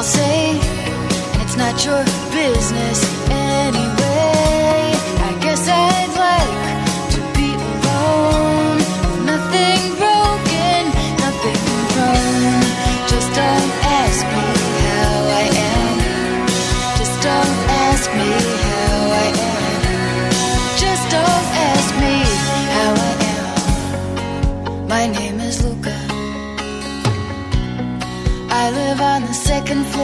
I'll say. And it's not your business anyway. I guess I'd like to be alone. Nothing broken, nothing wrong. Just don't ask me how I am. Just don't ask me how I am. Just don't ask me how I am. My name is Luka.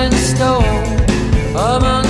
and stone. Among